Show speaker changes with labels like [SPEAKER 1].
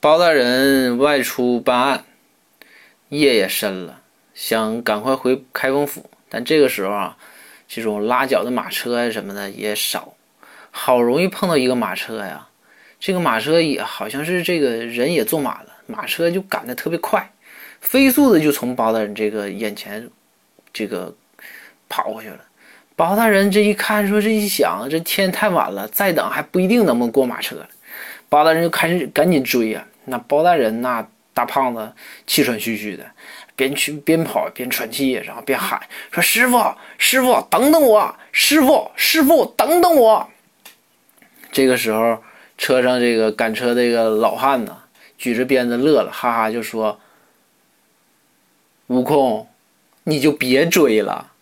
[SPEAKER 1] 包大人外出办案，夜也深了，想赶快回开封府，但这个时候啊，这种拉脚的马车呀什么的也少，好容易碰到一个马车呀，这个马车也好像是这个人也坐满了，马车就赶得特别快，飞速的就从包大人这个眼前这个跑过去了。包大人这一看，说这一想，这天太晚了，再等还不一定能不能过马车了。包大人就开始赶紧追呀，那包大人那大胖子气喘吁吁的，边去边跑边喘气，然后边喊说：“师傅，师傅，等等我！师傅，师傅，等等我！”这个时候，车上这个赶车这个老汉呢，举着鞭子乐了，哈哈就说：“悟空，你就别追了。”